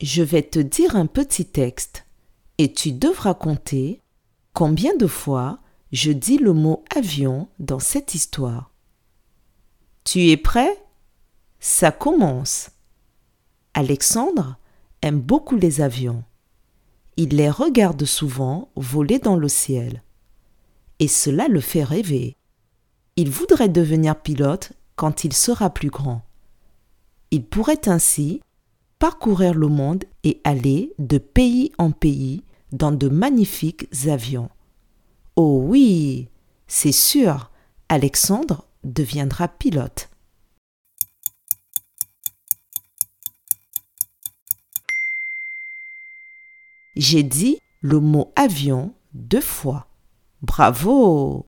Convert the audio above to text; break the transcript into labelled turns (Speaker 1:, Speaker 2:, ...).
Speaker 1: Je vais te dire un petit texte et tu devras compter combien de fois je dis le mot avion dans cette histoire. Tu es prêt? Ça commence. Alexandre aime beaucoup les avions. Il les regarde souvent voler dans le ciel. Et cela le fait rêver. Il voudrait devenir pilote quand il sera plus grand. Il pourrait ainsi parcourir le monde et aller de pays en pays dans de magnifiques avions. Oh oui, c'est sûr, Alexandre deviendra pilote. J'ai dit le mot avion deux fois. Bravo